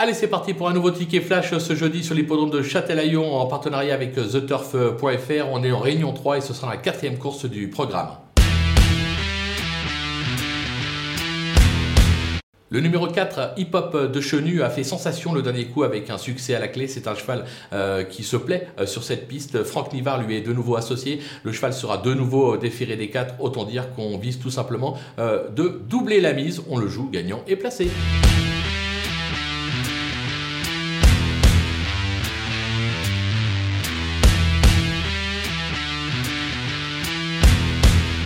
Allez, c'est parti pour un nouveau ticket flash ce jeudi sur l'hippodrome de Châtelaillon en partenariat avec TheTurf.fr. On est en réunion 3 et ce sera la quatrième course du programme. Le numéro 4, Hip Hop de Chenu, a fait sensation le dernier coup avec un succès à la clé. C'est un cheval euh, qui se plaît euh, sur cette piste. Franck Nivard lui est de nouveau associé. Le cheval sera de nouveau déféré des 4. Autant dire qu'on vise tout simplement euh, de doubler la mise. On le joue gagnant et placé.